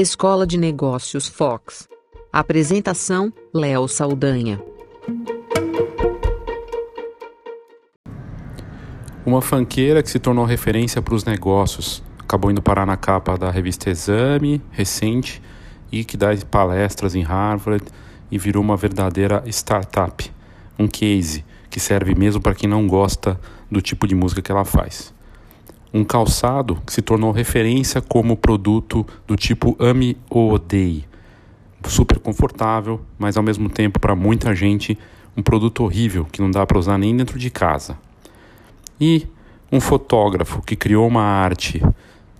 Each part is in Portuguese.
Escola de Negócios Fox. Apresentação: Léo Saldanha. Uma fanqueira que se tornou referência para os negócios, acabou indo parar na capa da revista Exame, recente, e que dá palestras em Harvard e virou uma verdadeira startup, um case que serve mesmo para quem não gosta do tipo de música que ela faz. Um calçado que se tornou referência como produto do tipo ame ou odeie. Super confortável, mas ao mesmo tempo para muita gente um produto horrível que não dá para usar nem dentro de casa. E um fotógrafo que criou uma arte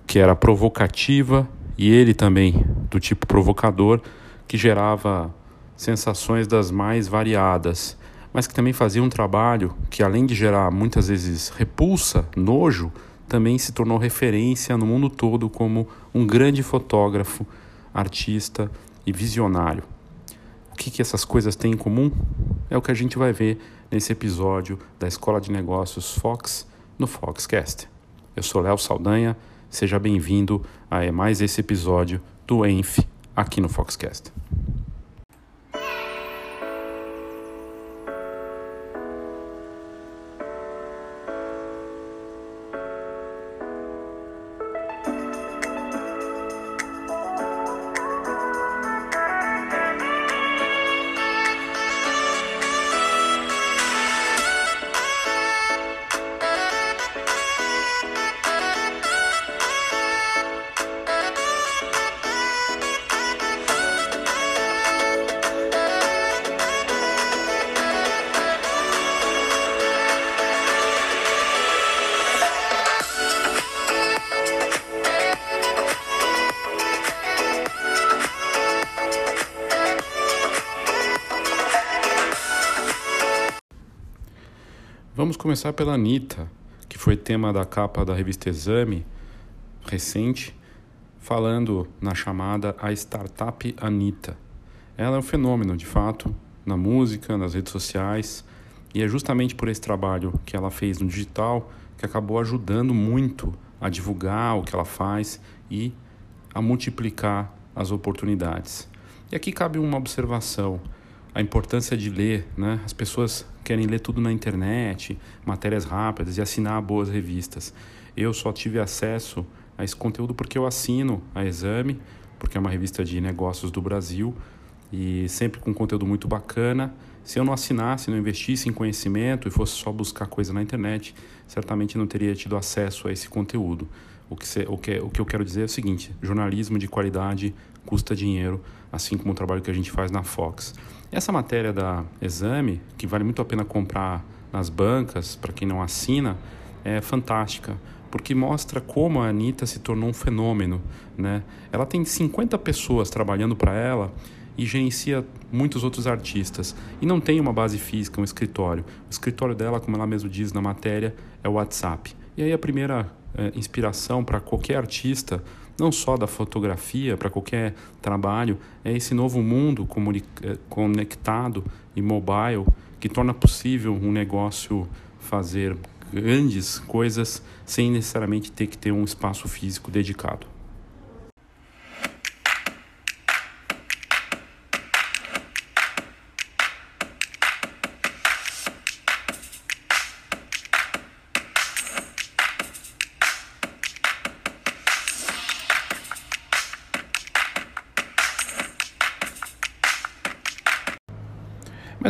que era provocativa e ele também do tipo provocador que gerava sensações das mais variadas, mas que também fazia um trabalho que além de gerar muitas vezes repulsa, nojo, também se tornou referência no mundo todo como um grande fotógrafo, artista e visionário. O que, que essas coisas têm em comum? É o que a gente vai ver nesse episódio da Escola de Negócios Fox no Foxcast. Eu sou Léo Saldanha, seja bem-vindo a mais esse episódio do ENF aqui no Foxcast. Começar pela Anitta, que foi tema da capa da revista Exame recente, falando na chamada A Startup Anitta. Ela é um fenômeno, de fato, na música, nas redes sociais, e é justamente por esse trabalho que ela fez no digital que acabou ajudando muito a divulgar o que ela faz e a multiplicar as oportunidades. E aqui cabe uma observação a importância de ler, né? As pessoas querem ler tudo na internet, matérias rápidas e assinar boas revistas. Eu só tive acesso a esse conteúdo porque eu assino a Exame, porque é uma revista de negócios do Brasil e sempre com conteúdo muito bacana. Se eu não assinasse, não investisse em conhecimento e fosse só buscar coisa na internet, certamente não teria tido acesso a esse conteúdo. O que, o que, o que eu quero dizer é o seguinte: jornalismo de qualidade custa dinheiro, assim como o trabalho que a gente faz na Fox. Essa matéria da Exame, que vale muito a pena comprar nas bancas, para quem não assina, é fantástica, porque mostra como a Anitta se tornou um fenômeno. Né? Ela tem 50 pessoas trabalhando para ela e gerencia muitos outros artistas. E não tem uma base física, um escritório. O escritório dela, como ela mesma diz na matéria, é o WhatsApp. E aí a primeira é, inspiração para qualquer artista não só da fotografia, para qualquer trabalho, é esse novo mundo eh, conectado e mobile que torna possível um negócio fazer grandes coisas sem necessariamente ter que ter um espaço físico dedicado.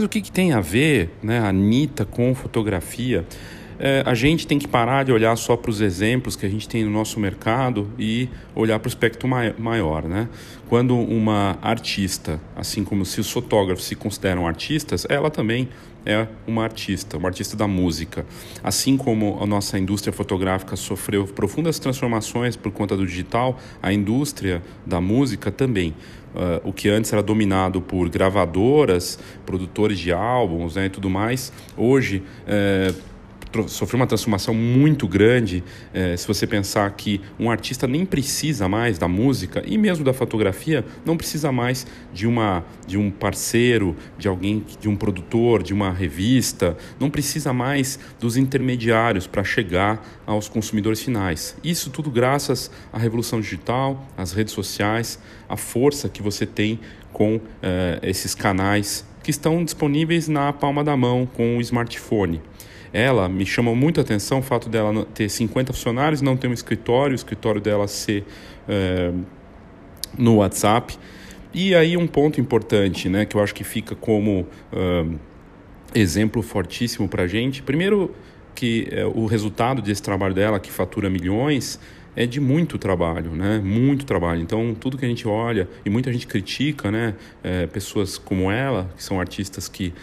Mas o que, que tem a ver né, a Anitta com fotografia? É, a gente tem que parar de olhar só para os exemplos que a gente tem no nosso mercado e olhar para o espectro maior. Né? Quando uma artista, assim como se os fotógrafos se consideram artistas, ela também é uma artista, uma artista da música. Assim como a nossa indústria fotográfica sofreu profundas transformações por conta do digital, a indústria da música também. Uh, o que antes era dominado por gravadoras, produtores de álbuns né, e tudo mais, hoje uh, sofreu uma transformação muito grande. É, se você pensar que um artista nem precisa mais da música e mesmo da fotografia, não precisa mais de uma de um parceiro, de alguém, de um produtor, de uma revista, não precisa mais dos intermediários para chegar aos consumidores finais. Isso tudo graças à revolução digital, às redes sociais, a força que você tem com é, esses canais que estão disponíveis na palma da mão com o smartphone. Ela me chamou muito a atenção o fato dela ter 50 funcionários, não ter um escritório, o escritório dela ser é, no WhatsApp. E aí um ponto importante, né, que eu acho que fica como uh, exemplo fortíssimo para a gente. Primeiro que é, o resultado desse trabalho dela, que fatura milhões, é de muito trabalho, né? Muito trabalho. Então, tudo que a gente olha e muita gente critica, né? É, pessoas como ela, que são artistas que,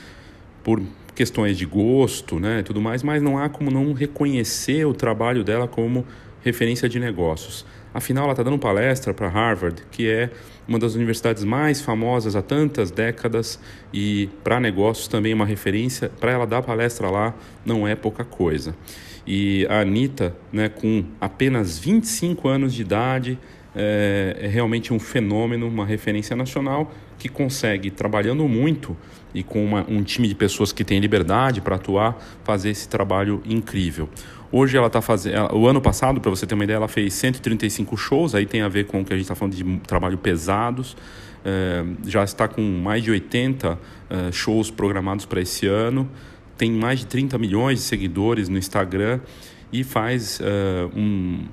por questões de gosto, né, tudo mais, mas não há como não reconhecer o trabalho dela como referência de negócios. Afinal, ela está dando palestra para Harvard, que é uma das universidades mais famosas há tantas décadas e para negócios também uma referência. Para ela dar palestra lá não é pouca coisa. E a Anitta, né, com apenas 25 anos de idade, é, é realmente um fenômeno, uma referência nacional que consegue, trabalhando muito e com uma, um time de pessoas que tem liberdade para atuar, fazer esse trabalho incrível. Hoje ela está fazendo. O ano passado, para você ter uma ideia, ela fez 135 shows, aí tem a ver com o que a gente está falando de trabalho pesados. É, já está com mais de 80 é, shows programados para esse ano. Tem mais de 30 milhões de seguidores no Instagram e faz é, um,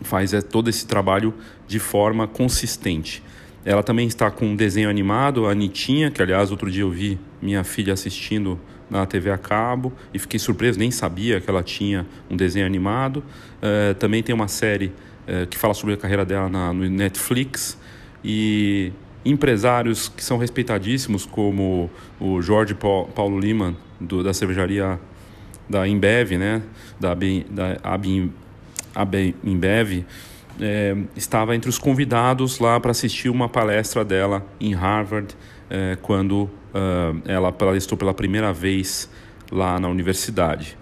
faz é, todo esse trabalho de forma consistente. Ela também está com um desenho animado, a Anitinha, que aliás outro dia eu vi minha filha assistindo na TV a cabo e fiquei surpreso, nem sabia que ela tinha um desenho animado. Uh, também tem uma série uh, que fala sobre a carreira dela na, no Netflix e empresários que são respeitadíssimos, como o Jorge Paulo Liman, do, da cervejaria da Embev, né? da, da AB, AB Embev, é, estava entre os convidados lá para assistir uma palestra dela em Harvard, é, quando uh, ela palestrou pela primeira vez lá na universidade.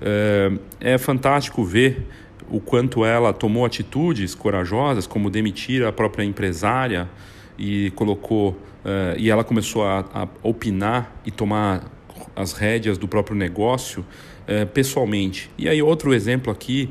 É, é fantástico ver o quanto ela tomou atitudes corajosas, como demitir a própria empresária e colocou uh, e ela começou a, a, opinar e tomar as rédeas do próprio negócio uh, pessoalmente. E aí outro exemplo aqui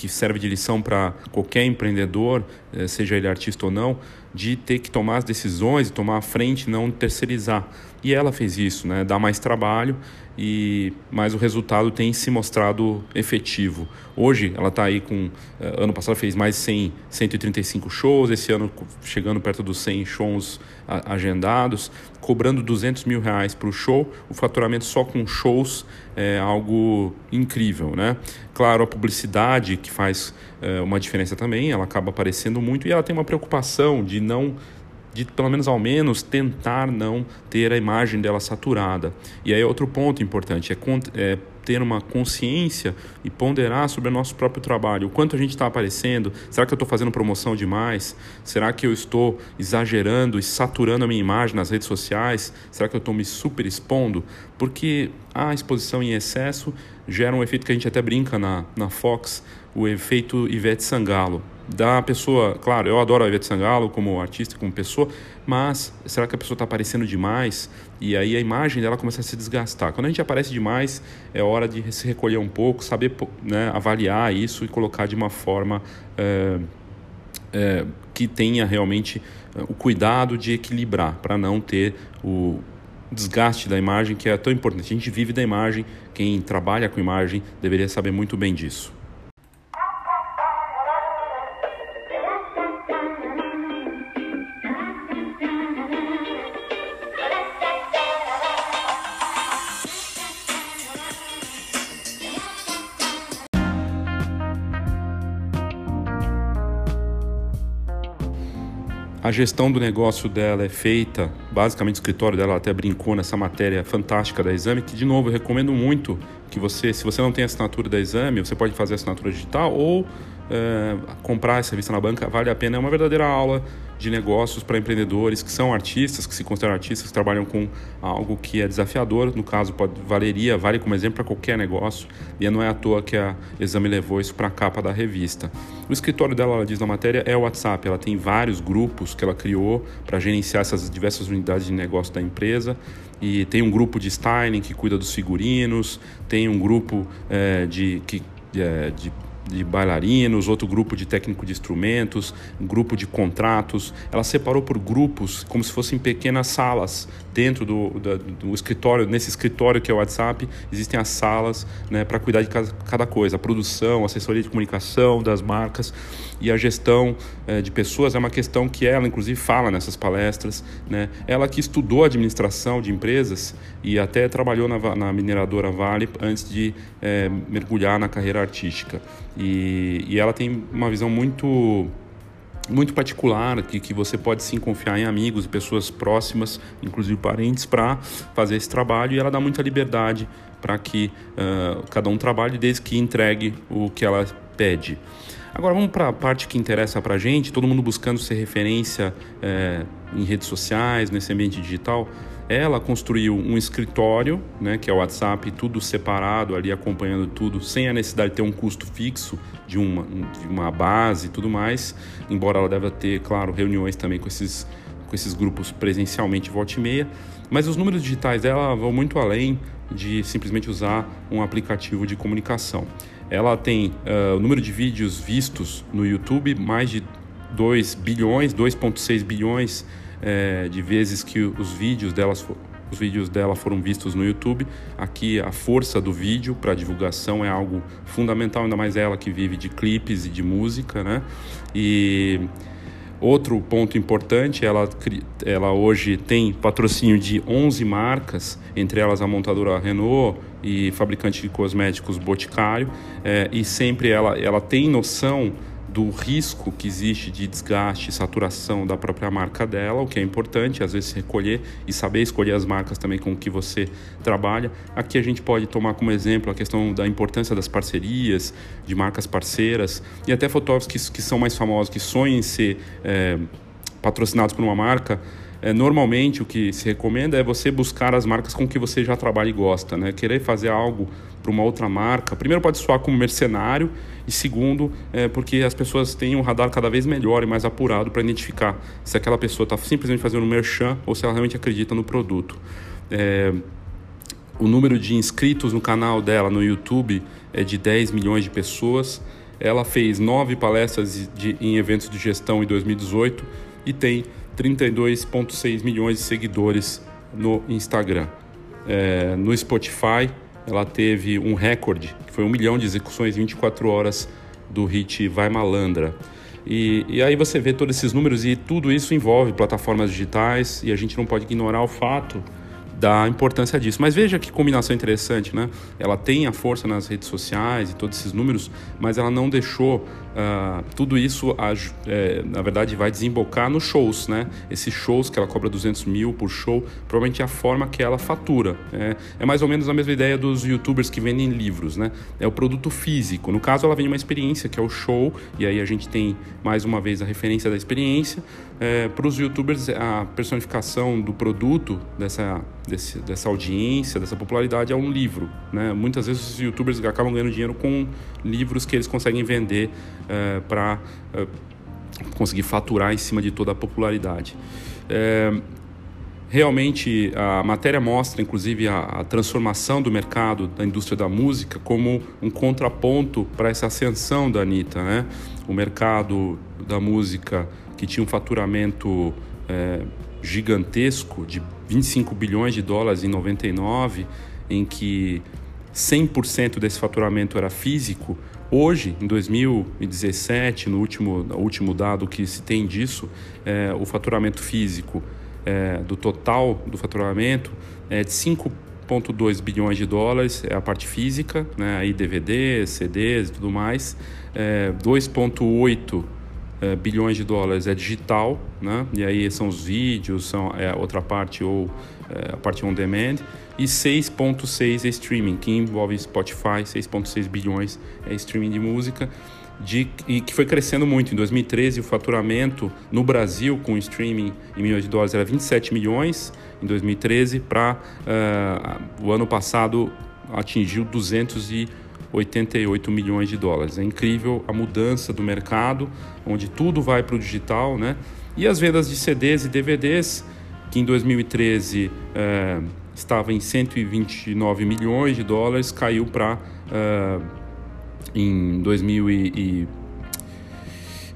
que serve de lição para qualquer empreendedor, uh, seja ele artista ou não, de ter que tomar as decisões tomar a frente, não terceirizar. E ela fez isso, né? Dá mais trabalho e mas o resultado tem se mostrado efetivo. Hoje ela está aí com eh, ano passado fez mais de 100, 135 shows, esse ano chegando perto dos 100 shows agendados, cobrando 200 mil reais para o show. O faturamento só com shows é algo incrível, né? Claro, a publicidade que faz é, uma diferença também, ela acaba aparecendo muito e ela tem uma preocupação de não de pelo menos ao menos tentar não ter a imagem dela saturada. E aí outro ponto importante é, é ter uma consciência e ponderar sobre o nosso próprio trabalho. O quanto a gente está aparecendo? Será que eu estou fazendo promoção demais? Será que eu estou exagerando e saturando a minha imagem nas redes sociais? Será que eu estou me super expondo? Porque a exposição em excesso gera um efeito que a gente até brinca na, na Fox, o efeito Ivete Sangalo da pessoa, claro, eu adoro a Ivete Sangalo como artista, como pessoa, mas será que a pessoa está aparecendo demais e aí a imagem dela começa a se desgastar? Quando a gente aparece demais, é hora de se recolher um pouco, saber né, avaliar isso e colocar de uma forma é, é, que tenha realmente eh, o cuidado de equilibrar, para não ter o desgaste da imagem que é tão importante. A gente vive da imagem, quem trabalha com imagem deveria saber muito bem disso. A gestão do negócio dela é feita, basicamente o escritório dela até brincou nessa matéria fantástica da Exame, que de novo eu recomendo muito que você, se você não tem assinatura da Exame, você pode fazer assinatura digital ou é, comprar essa revista na banca, vale a pena, é uma verdadeira aula de negócios para empreendedores que são artistas, que se consideram artistas, que trabalham com algo que é desafiador. No caso, pode, valeria, vale como exemplo para qualquer negócio. E não é à toa que a Exame levou isso para a capa da revista. O escritório dela, ela diz na matéria, é o WhatsApp. Ela tem vários grupos que ela criou para gerenciar essas diversas unidades de negócio da empresa e tem um grupo de styling que cuida dos figurinos, tem um grupo é, de, que, é, de de bailarinos, outro grupo de técnico de instrumentos, um grupo de contratos. Ela separou por grupos, como se fossem pequenas salas dentro do, do, do escritório. Nesse escritório que é o WhatsApp, existem as salas né, para cuidar de cada, cada, coisa: a produção, assessoria de comunicação das marcas e a gestão é, de pessoas. É uma questão que ela, inclusive, fala nessas palestras. Né? Ela que estudou administração de empresas e até trabalhou na, na mineradora Vale antes de é, mergulhar na carreira artística. E, e ela tem uma visão muito muito particular que, que você pode sim confiar em amigos e pessoas próximas, inclusive parentes, para fazer esse trabalho e ela dá muita liberdade para que uh, cada um trabalhe desde que entregue o que ela pede. Agora vamos para a parte que interessa para gente, todo mundo buscando ser referência é, em redes sociais, nesse ambiente digital. Ela construiu um escritório, né, que é o WhatsApp, tudo separado ali, acompanhando tudo, sem a necessidade de ter um custo fixo de uma, de uma base e tudo mais. Embora ela deva ter, claro, reuniões também com esses, com esses grupos presencialmente volta e meia. Mas os números digitais dela vão muito além de simplesmente usar um aplicativo de comunicação. Ela tem uh, o número de vídeos vistos no YouTube, mais de 2 bilhões, 2,6 bilhões é, de vezes que os vídeos delas os vídeos dela foram vistos no YouTube. Aqui a força do vídeo para divulgação é algo fundamental, ainda mais ela que vive de clipes e de música, né? E outro ponto importante, ela, ela hoje tem patrocínio de 11 marcas, entre elas a montadora Renault e fabricante de cosméticos Boticário, é, e sempre ela, ela tem noção do risco que existe de desgaste e saturação da própria marca dela, o que é importante, às vezes recolher e saber escolher as marcas também com que você trabalha. Aqui a gente pode tomar como exemplo a questão da importância das parcerias, de marcas parceiras e até fotógrafos que, que são mais famosos, que sonham em ser é, patrocinados por uma marca. É, normalmente o que se recomenda é você buscar as marcas com que você já trabalha e gosta, né? Querer fazer algo para uma outra marca, primeiro pode soar como mercenário e segundo, é porque as pessoas têm um radar cada vez melhor e mais apurado para identificar se aquela pessoa está simplesmente fazendo um merchan ou se ela realmente acredita no produto. É, o número de inscritos no canal dela no YouTube é de 10 milhões de pessoas. Ela fez nove palestras de, em eventos de gestão em 2018 e tem 32,6 milhões de seguidores no Instagram. É, no Spotify, ela teve um recorde, que foi um milhão de execuções em 24 horas do hit Vai Malandra. E, e, aí você vê todos esses números e tudo isso envolve plataformas digitais e a gente não pode ignorar o fato da importância disso. Mas veja que combinação interessante, né? Ela tem a força nas redes sociais e todos esses números, mas ela não deixou Uh, tudo isso, é, na verdade, vai desembocar nos shows, né? Esses shows que ela cobra 200 mil por show, provavelmente é a forma que ela fatura. É, é, mais ou menos a mesma ideia dos youtubers que vendem livros, né? É o produto físico. No caso, ela vende uma experiência, que é o show, e aí a gente tem, mais uma vez, a referência da experiência. É, Para os youtubers, a personificação do produto, dessa, desse, dessa audiência, dessa popularidade, é um livro, né? Muitas vezes os youtubers acabam ganhando dinheiro com livros que eles conseguem vender é, para é, conseguir faturar em cima de toda a popularidade. É, realmente a matéria mostra, inclusive, a, a, transformação do mercado da indústria da música como um contraponto para essa ascensão da Anitta. Né? O mercado da música que tinha um faturamento é, gigantesco de 25 bilhões de dólares em 99, em que 100% desse faturamento era físico, hoje, em 2017, no último, no último dado que se tem disso, é, o faturamento físico é, do total do faturamento é de 5,2 bilhões de dólares, é a parte física, né, aí DVD, CDs e tudo mais, é, 2,8 é, bilhões de dólares é digital, né? E aí são os vídeos, são é, outra parte ou a parte on demand, e 6,6 é streaming, que envolve Spotify, 6,6 bilhões é streaming de música, de, e que foi crescendo muito. Em 2013, o faturamento no Brasil com streaming em milhões de dólares era 27 milhões em 2013, para uh, o ano passado atingiu 288 milhões de dólares. É incrível a mudança do mercado, onde tudo vai para o digital, né? E as vendas de CDs e DVDs, que em 2013 uh, estava em 129 milhões de dólares, caiu para uh, em 2000 e,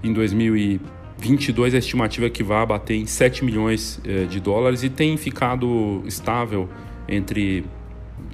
em 2022 a estimativa é que vai bater em 7 milhões uh, de dólares e tem ficado estável entre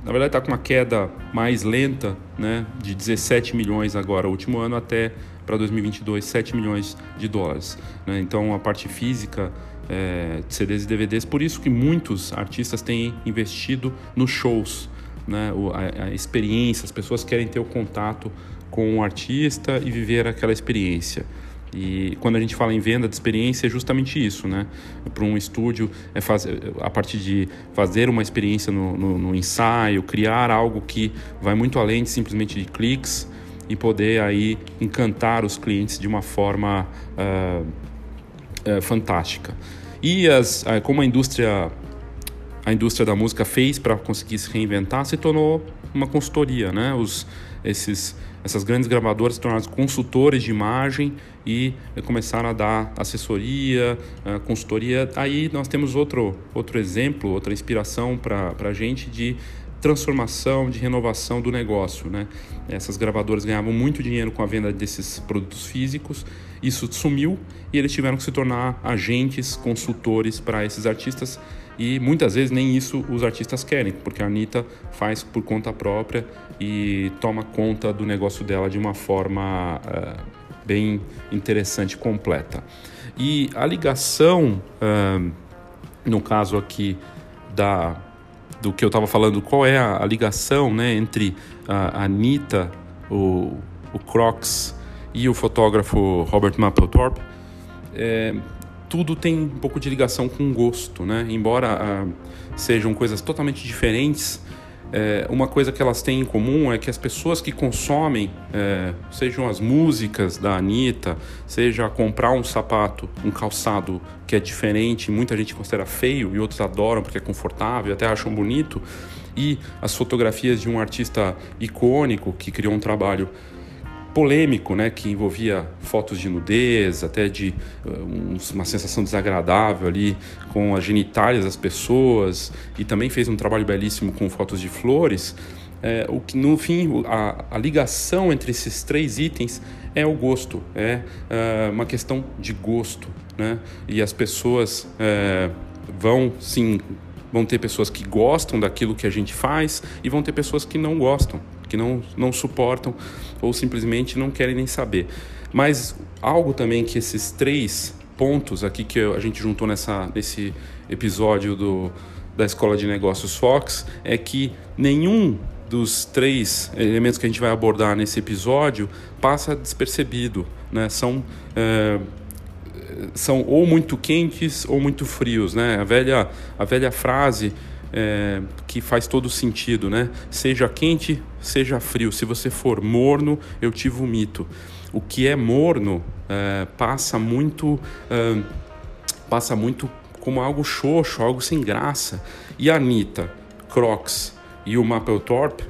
na verdade está com uma queda mais lenta, né, de 17 milhões agora, o último ano até para 2022, 7 milhões de dólares. Né? Então a parte física é, de CDs e DVDs. Por isso que muitos artistas têm investido nos shows, né? O, a, a, experiência, as pessoas querem ter o contato com o artista e viver aquela experiência. E quando a gente fala em venda de experiência, é justamente isso, né? Para um estúdio, é fazer, a partir de fazer uma experiência no, no, no, ensaio, criar algo que vai muito além de simplesmente de cliques e poder aí encantar os clientes de uma forma uh, uh, fantástica. E as, como a indústria, a indústria da música fez para conseguir se reinventar, se tornou uma consultoria, né? Os, esses, essas grandes gravadoras se tornaram consultores de imagem e começaram a dar assessoria, consultoria. Aí nós temos outro, outro exemplo, outra inspiração para a gente de transformação, de renovação do negócio. Né? Essas gravadoras ganhavam muito dinheiro com a venda desses produtos físicos, isso sumiu e eles tiveram que se tornar agentes, consultores para esses artistas e muitas vezes nem isso os artistas querem, porque a Anitta faz por conta própria e toma conta do negócio dela de uma forma uh, bem interessante, completa. E a ligação, uh, no caso aqui da do que eu estava falando, qual é a, a, ligação né, entre a, a Anitta, o, o Crocs e o fotógrafo Robert Mapplethorpe, é, tudo tem um pouco de ligação com gosto, né? Embora ah, sejam coisas totalmente diferentes, é, uma coisa que elas têm em comum é que as pessoas que consomem, é, sejam as músicas da Anitta, seja comprar um sapato, um calçado que é diferente, muita gente considera feio e outros adoram porque é confortável, até acham bonito, e as fotografias de um artista icônico que criou um trabalho polêmico, né, que envolvia fotos de nudez, até de uh, uma sensação desagradável ali com as genitálias das pessoas, e também fez um trabalho belíssimo com fotos de flores. É, o que no fim a, a, ligação entre esses três itens é o gosto, é uh, uma questão de gosto, né? E as pessoas uh, vão sim vão ter pessoas que gostam daquilo que a gente faz e vão ter pessoas que não gostam que não, não suportam ou simplesmente não querem nem saber. Mas algo também que esses três pontos aqui que a gente juntou nessa, nesse episódio do, da Escola de Negócios Fox é que nenhum dos três elementos que a gente vai abordar nesse episódio passa despercebido. Né? São, é, são ou muito quentes ou muito frios. Né? A, velha, a velha frase é, que faz todo sentido, né? Seja quente, seja frio. Se você for morno, eu te vomito. O que é morno é, passa muito, é, passa muito como algo xoxo, algo sem graça. E a Anitta, Crocs e o Mapplethorpe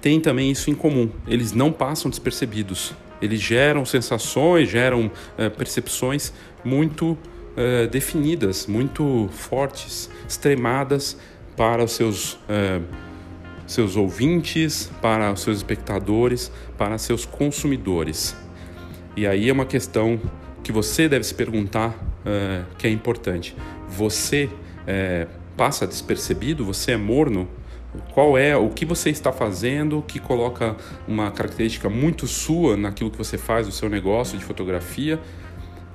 têm também isso em comum. Eles não passam despercebidos. Eles geram sensações, geram é, percepções muito é, definidas, muito fortes, extremadas para os seus, é, seus ouvintes, para os seus espectadores, para seus consumidores. E aí é uma questão que você deve se perguntar é, que é importante. Você é, passa despercebido? Você é morno? Qual é o que você está fazendo que coloca uma característica muito sua naquilo que você faz, o seu negócio de fotografia,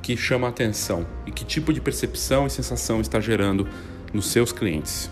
que chama a atenção? E que tipo de percepção e sensação está gerando nos seus clientes?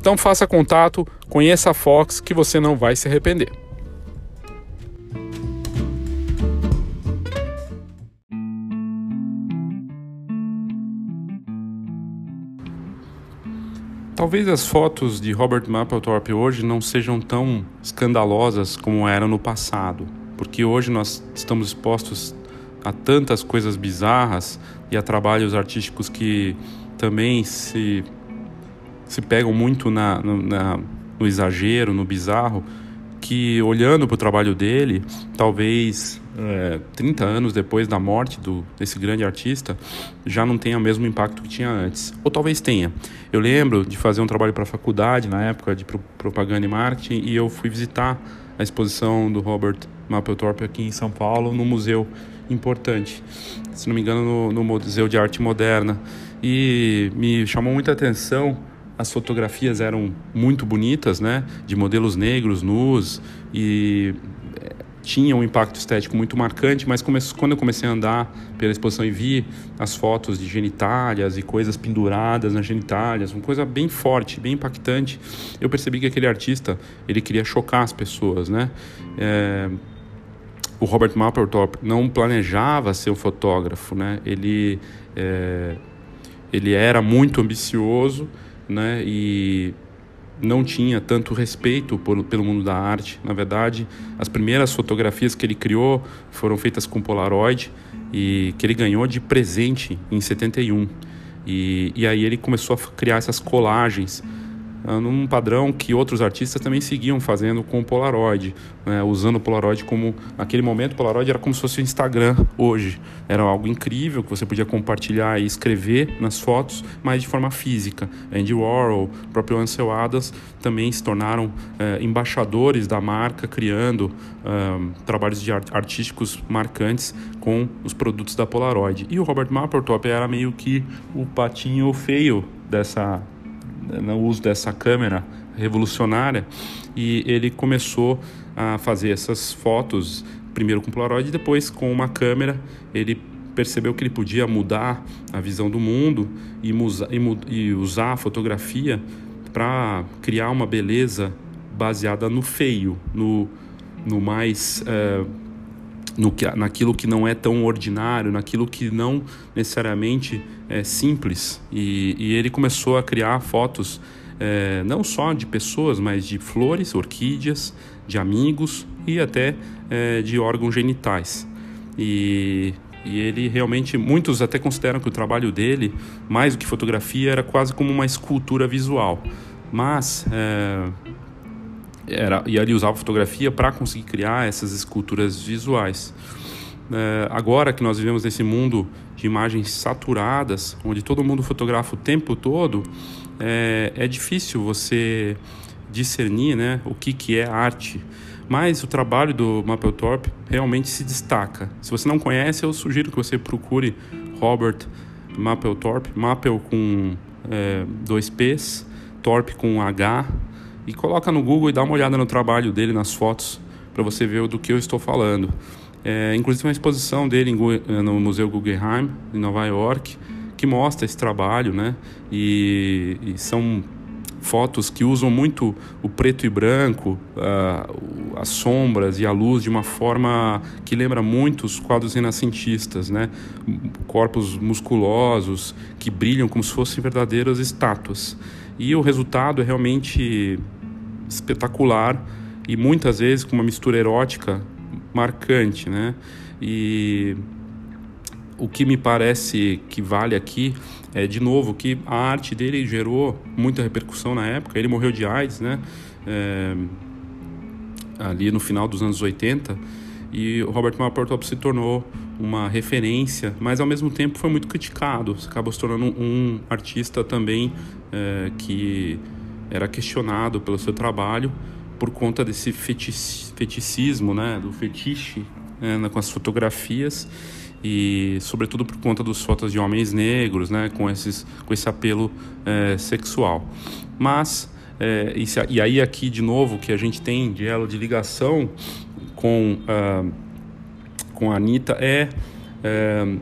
Então faça contato, conheça a Fox que você não vai se arrepender. Talvez as fotos de Robert Mapplethorpe hoje não sejam tão escandalosas como eram no passado, porque hoje nós estamos expostos a tantas coisas bizarras e a trabalhos artísticos que também se, se pegam muito na, no, na, no exagero, no bizarro, que olhando para o trabalho dele, talvez é, 30 anos depois da morte do, desse grande artista, já não tenha o mesmo impacto que tinha antes. Ou talvez tenha. Eu lembro de fazer um trabalho para a faculdade, na época de propaganda e marketing, e eu fui visitar a exposição do Robert Mapplethorpe aqui em São Paulo, no museu importante, se não me engano, no, no Museu de Arte Moderna. E me chamou muita atenção as fotografias eram muito bonitas, né? De modelos negros, nus e eh, tinha um impacto estético muito marcante, mas quando eu comecei a andar pela exposição e vi as fotos de genitálias e coisas penduradas nas genitálias, uma coisa bem forte, bem impactante, eu percebi que aquele artista ele queria chocar as pessoas, né? É, o Robert Mapplethorpe não planejava ser um fotógrafo, né? Ele é, ele era muito ambicioso, né? E não tinha tanto respeito por, pelo mundo da arte. Na verdade, as primeiras fotografias que ele criou foram feitas com Polaroid e que ele ganhou de presente em 71. E, e aí ele começou a criar essas colagens num padrão que outros artistas também seguiam fazendo com o Polaroid, né? usando o Polaroid como naquele momento o Polaroid era como se fosse o Instagram hoje, era algo incrível que você podia compartilhar e escrever nas fotos, mas de forma física. Andy Warhol, próprio Ansel Adams também se tornaram eh, embaixadores da marca, criando ah, trabalhos de art artísticos marcantes com os produtos da Polaroid. E o Robert Mapplethorpe era meio que o patinho feio dessa no uso dessa câmera revolucionária e ele começou a fazer essas fotos primeiro com Polaroid e depois com uma câmera. Ele percebeu que ele podia mudar a visão do mundo e, e usar a fotografia para criar uma beleza baseada no feio, no, no mais uh, no que, naquilo que não é tão ordinário, naquilo que não necessariamente é simples. E, e ele começou a criar fotos é, não só de pessoas, mas de flores, orquídeas, de amigos e até é, de órgãos genitais. E, e ele realmente, muitos até consideram que o trabalho dele, mais do que fotografia, era quase como uma escultura visual. Mas é, era, e ele usava fotografia para conseguir criar essas esculturas visuais. É, agora que nós vivemos nesse mundo de imagens saturadas, onde todo mundo fotografa o tempo todo, é, é difícil você discernir né, o que, que é arte. Mas o trabalho do Mapplethorpe realmente se destaca. Se você não conhece, eu sugiro que você procure Robert Mapplethorpe, Mappel com é, dois P's, Thorpe com H, e coloca no Google e dá uma olhada no trabalho dele, nas fotos, para você ver do que eu estou falando. É, inclusive uma exposição dele em, no Museu Guggenheim, em Nova York, que mostra esse trabalho, né? E, e são fotos que usam muito o preto e branco, uh, as sombras e a luz de uma forma que lembra muito os quadros renascentistas, né? Corpos musculosos que brilham como se fossem verdadeiras estátuas. E o resultado é realmente espetacular e muitas vezes com uma mistura erótica marcante, né? E o que me parece que vale aqui é, de novo, que a arte dele gerou muita repercussão na época. Ele morreu de AIDS, né? É, ali no final dos anos 80. E o Robert Mapplethorpe se tornou uma referência, mas ao mesmo tempo foi muito criticado. Acabou se tornando um artista também é, que era questionado pelo seu trabalho por conta desse feticismo, né? Do fetiche é, com as fotografias e sobretudo por conta dos fotos de homens negros, né, com esses com esse apelo é, sexual. Mas é, e, e, aí aqui de novo que a gente tem de ela de ligação com uh, com a Anitta é, é,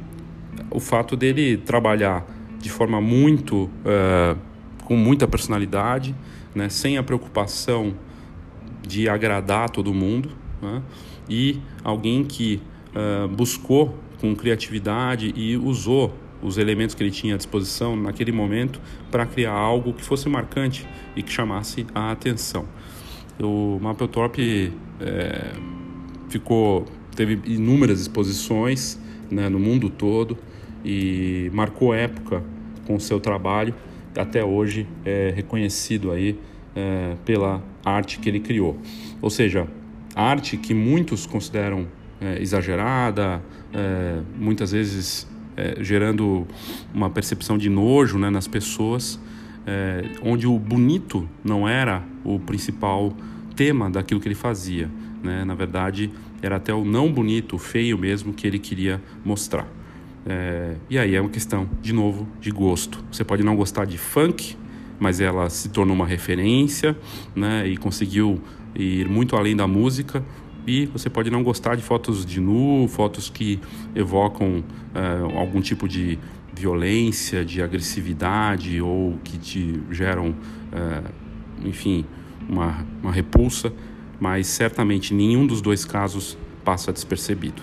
o fato dele trabalhar de forma muito uh, com muita personalidade, né, sem a preocupação de agradar todo mundo, né, e alguém que uh, buscou com criatividade e usou os elementos que ele tinha à disposição naquele momento para criar algo que fosse marcante e que chamasse a atenção. O Mapplethorpe é, ficou teve inúmeras exposições né, no mundo todo e marcou época com o seu trabalho até hoje é reconhecido aí é, pela arte que ele criou ou seja arte que muitos consideram é, exagerada, é, muitas vezes é, gerando uma percepção de nojo né, nas pessoas, é, onde o bonito não era o principal tema daquilo que ele fazia. Né? Na verdade, era até o não bonito, o feio mesmo, que ele queria mostrar. É, e aí é uma questão, de novo, de gosto. Você pode não gostar de funk, mas ela se tornou uma referência né, e conseguiu ir muito além da música e você pode não gostar de fotos de nu, fotos que evocam uh, algum tipo de violência, de agressividade ou que te geram, uh, enfim, uma, uma repulsa, mas certamente nenhum dos dois casos passa despercebido.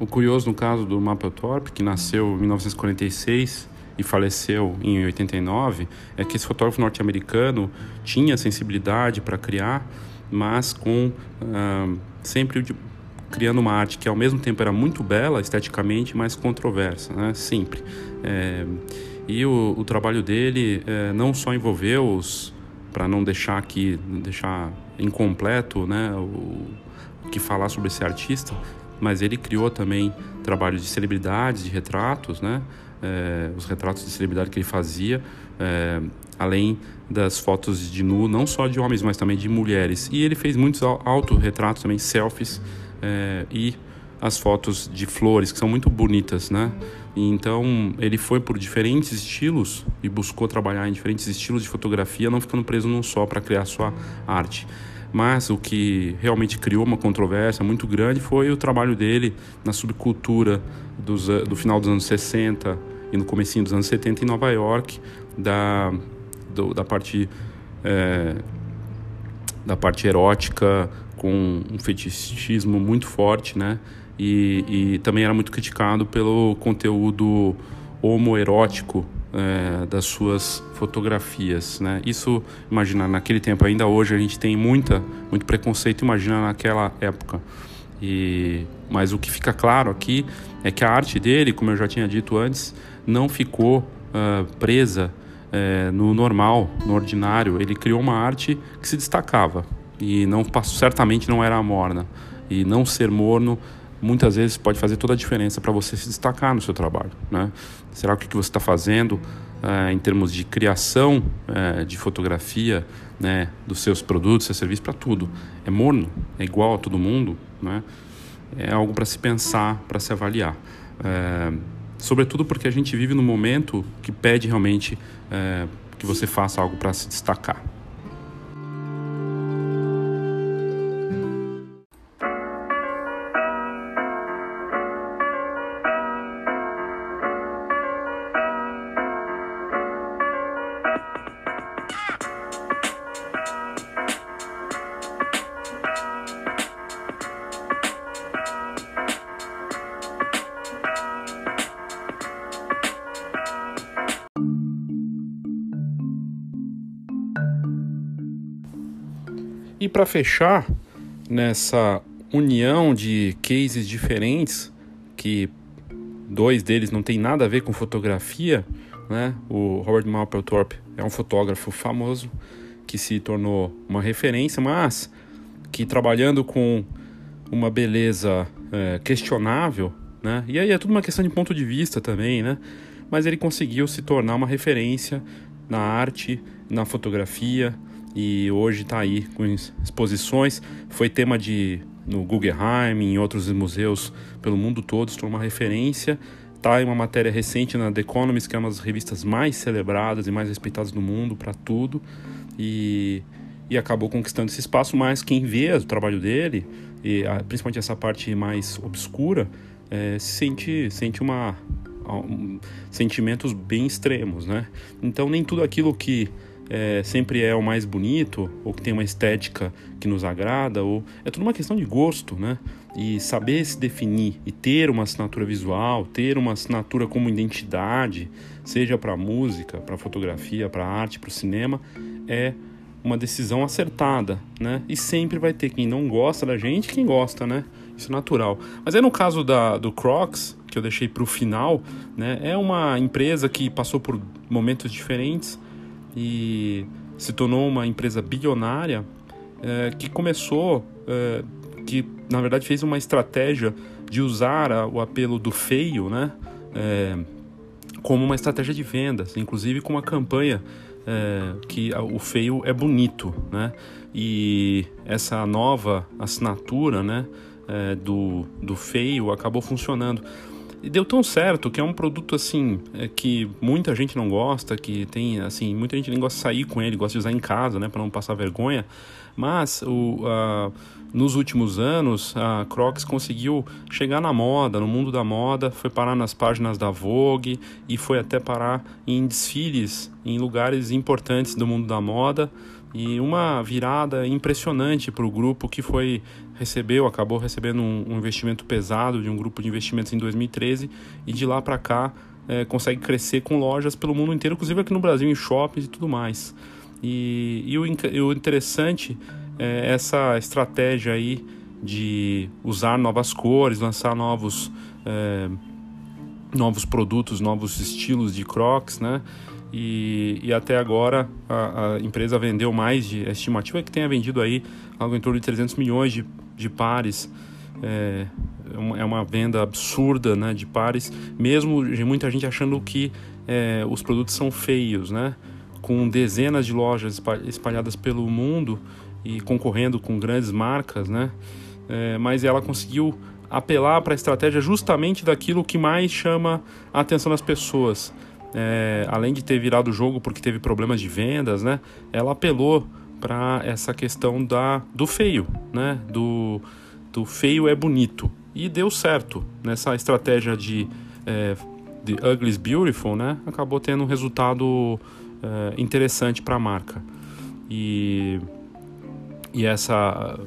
O curioso no caso do Mapplethorpe, que nasceu em 1946 e faleceu em 89, é que esse fotógrafo norte-americano tinha sensibilidade para criar, mas com sempre criando uma arte que ao mesmo tempo era muito bela esteticamente, mas controversa, né? sempre. É, e o, o, trabalho dele é, não só envolveu os para não deixar aqui deixar incompleto né o, o que falar sobre esse artista mas ele criou também trabalhos de celebridades, de retratos, né? É, os retratos de celebridade que ele fazia, é, além das fotos de nu, não só de homens, mas também de mulheres. E ele fez muitos autorretratos também, selfies é, e as fotos de flores, que são muito bonitas, né? Então ele foi por diferentes estilos e buscou trabalhar em diferentes estilos de fotografia, não ficando preso num só para criar sua arte. Mas o que realmente criou uma controvérsia muito grande foi o trabalho dele na subcultura dos, do final dos anos 60 e no comecinho dos anos 70 em Nova York, da, do, da parte é, da parte erótica com um fetichismo muito forte, né? E, e também era muito criticado pelo conteúdo homoerótico é, das suas fotografias, né? Isso, imagina, naquele tempo, ainda hoje a gente tem muita, muito preconceito, imagina naquela época. E, mas o que fica claro aqui é que a arte dele, como eu já tinha dito antes, não ficou uh, presa uh, no normal, no ordinário. Ele criou uma arte que se destacava e não certamente não era morna. E não ser morno muitas vezes pode fazer toda a diferença para você se destacar no seu trabalho. Né? Será que o que você está fazendo é, em termos de criação é, de fotografia, né, dos seus produtos, seu serviço, para tudo, é morno, é igual a todo mundo, né? é algo para se pensar, para se avaliar. É, sobretudo porque a gente vive num momento que pede realmente que você faça algo para se destacar. Para fechar nessa união de cases diferentes, que dois deles não tem nada a ver com fotografia, né? O Howard Mapplethorpe é um fotógrafo famoso que se tornou uma referência, mas que trabalhando com uma beleza é, questionável, né? E aí é tudo uma questão de ponto de vista também, né? Mas ele conseguiu se tornar uma referência na arte, na fotografia, e hoje está aí com exposições. Foi tema de no Guggenheim, em outros museus pelo mundo todo, se tornou uma referência. Está em uma matéria recente na The Economist, que é uma das revistas mais celebradas e mais respeitadas do mundo para tudo. E, e acabou conquistando esse espaço, mas quem vê o trabalho dele, e principalmente essa parte mais obscura, é, sente, sente uma, um, sentimentos bem extremos, né? Então nem tudo aquilo que é, sempre é o mais bonito, ou que tem uma estética que nos agrada, ou é tudo uma questão de gosto, né? E saber se definir e ter uma assinatura visual, ter uma assinatura como identidade, seja para música, para fotografia, para arte, para o cinema, é uma decisão acertada, né? E sempre vai ter quem não gosta da gente, quem gosta, né? Isso é natural. Mas aí no caso da, do Crocs, que eu deixei para o final, né? É uma empresa que passou por momentos diferentes e se tornou uma empresa bilionária é, que começou, é, que na verdade fez uma estratégia de usar a, o apelo do feio, né, é, como uma estratégia de vendas, inclusive com uma campanha é, que o feio é bonito, né, e essa nova assinatura, né, é, do, do feio acabou funcionando. E deu tão certo que é um produto assim é, que muita gente não gosta, que tem assim, muita gente nem gosta de sair com ele, gosta de usar em casa, né, para não passar vergonha. Mas o, nos últimos anos a Crocs conseguiu chegar na moda, no mundo da moda, foi parar nas páginas da Vogue e foi até parar em desfiles em lugares importantes do mundo da moda e uma virada impressionante para o grupo que foi recebeu, acabou recebendo um, um, investimento pesado de um grupo de investimentos em 2013 e de lá para cá é, consegue crescer com lojas pelo mundo inteiro, inclusive aqui no Brasil em shoppings e tudo mais. E, e o, o interessante é essa estratégia aí de usar novas cores, lançar novos é, novos produtos, novos estilos de Crocs, né? E, e até agora a, a, empresa vendeu mais de. A estimativa é que tenha vendido aí algo em torno de 300 milhões de, de pares. É, é uma, é uma venda absurda né, de pares, mesmo muita gente achando que é, os produtos são feios, né? Com dezenas de lojas espalhadas pelo mundo e concorrendo com grandes marcas, né? É, mas ela conseguiu apelar para a estratégia justamente daquilo que mais chama a atenção das pessoas é, além de ter virado o jogo porque teve problemas de vendas, né? Ela apelou para essa questão da, do feio, né? Do, do feio é bonito. E deu certo nessa estratégia de, é, Ugly is Beautiful, né? Acabou tendo um resultado é, interessante para a marca. E, e essa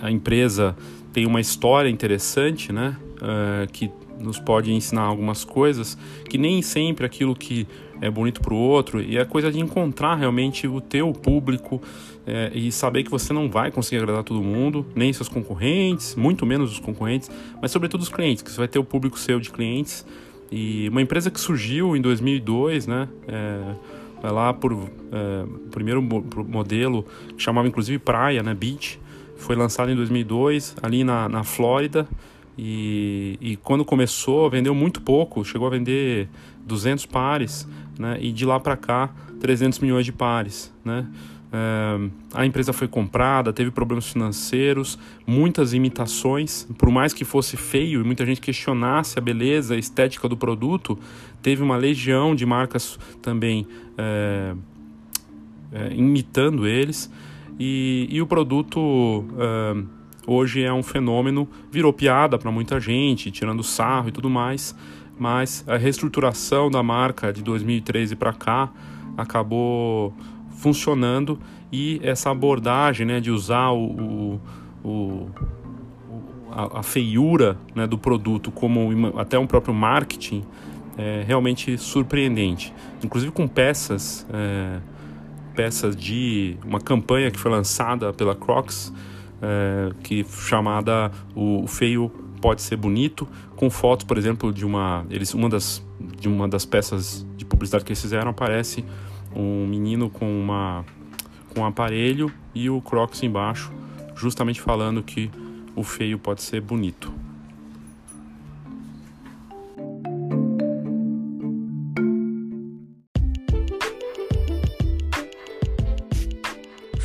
a empresa tem uma história interessante, né? É, que nos pode ensinar algumas coisas que nem sempre aquilo que é bonito para o outro e é coisa de encontrar realmente o teu público é, e saber que você não vai conseguir agradar todo mundo, nem seus concorrentes, muito menos os concorrentes, mas sobretudo os clientes, que você vai ter o público seu de clientes E uma empresa que surgiu em 2002, né? É, lá por é, primeiro modelo que chamava inclusive Praia, né? Beach, foi lançado em 2002 ali na, na Flórida e, e quando começou vendeu muito pouco, chegou a vender 200 pares, né? E de lá para cá 300 milhões de pares, né? É, a empresa foi comprada, teve problemas financeiros, muitas imitações. Por mais que fosse feio e muita gente questionasse a beleza, a estética do produto, teve uma legião de marcas também é, é, imitando eles. E, e o produto hoje é um fenômeno, virou piada para muita gente, tirando sarro e tudo mais. Mas a reestruturação da marca de 2013 para cá acabou funcionando e essa abordagem né, de usar o, o, o a, a, feiura né, do produto como até um próprio marketing é realmente surpreendente. Inclusive com peças, é, peças de uma campanha que foi lançada pela Crocs, é, que chamada o feio pode ser bonito, com fotos, por exemplo, de uma eles uma das de uma das peças de publicidade que eles fizeram aparece um menino com uma com um aparelho e o Crocs embaixo, justamente falando que o feio pode ser bonito.